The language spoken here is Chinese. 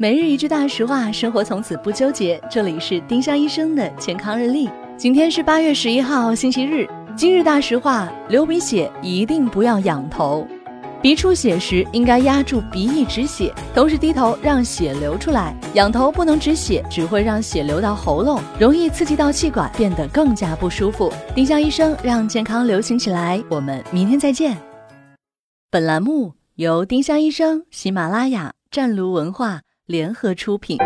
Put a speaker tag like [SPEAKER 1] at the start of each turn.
[SPEAKER 1] 每日一句大实话，生活从此不纠结。这里是丁香医生的健康日历。今天是八月十一号，星期日。今日大实话：流鼻血一定不要仰头。鼻出血时应该压住鼻翼止血，同时低头让血流出来。仰头不能止血，只会让血流到喉咙，容易刺激到气管，变得更加不舒服。丁香医生让健康流行起来。我们明天再见。本栏目由丁香医生、喜马拉雅、湛庐文化。联合出品。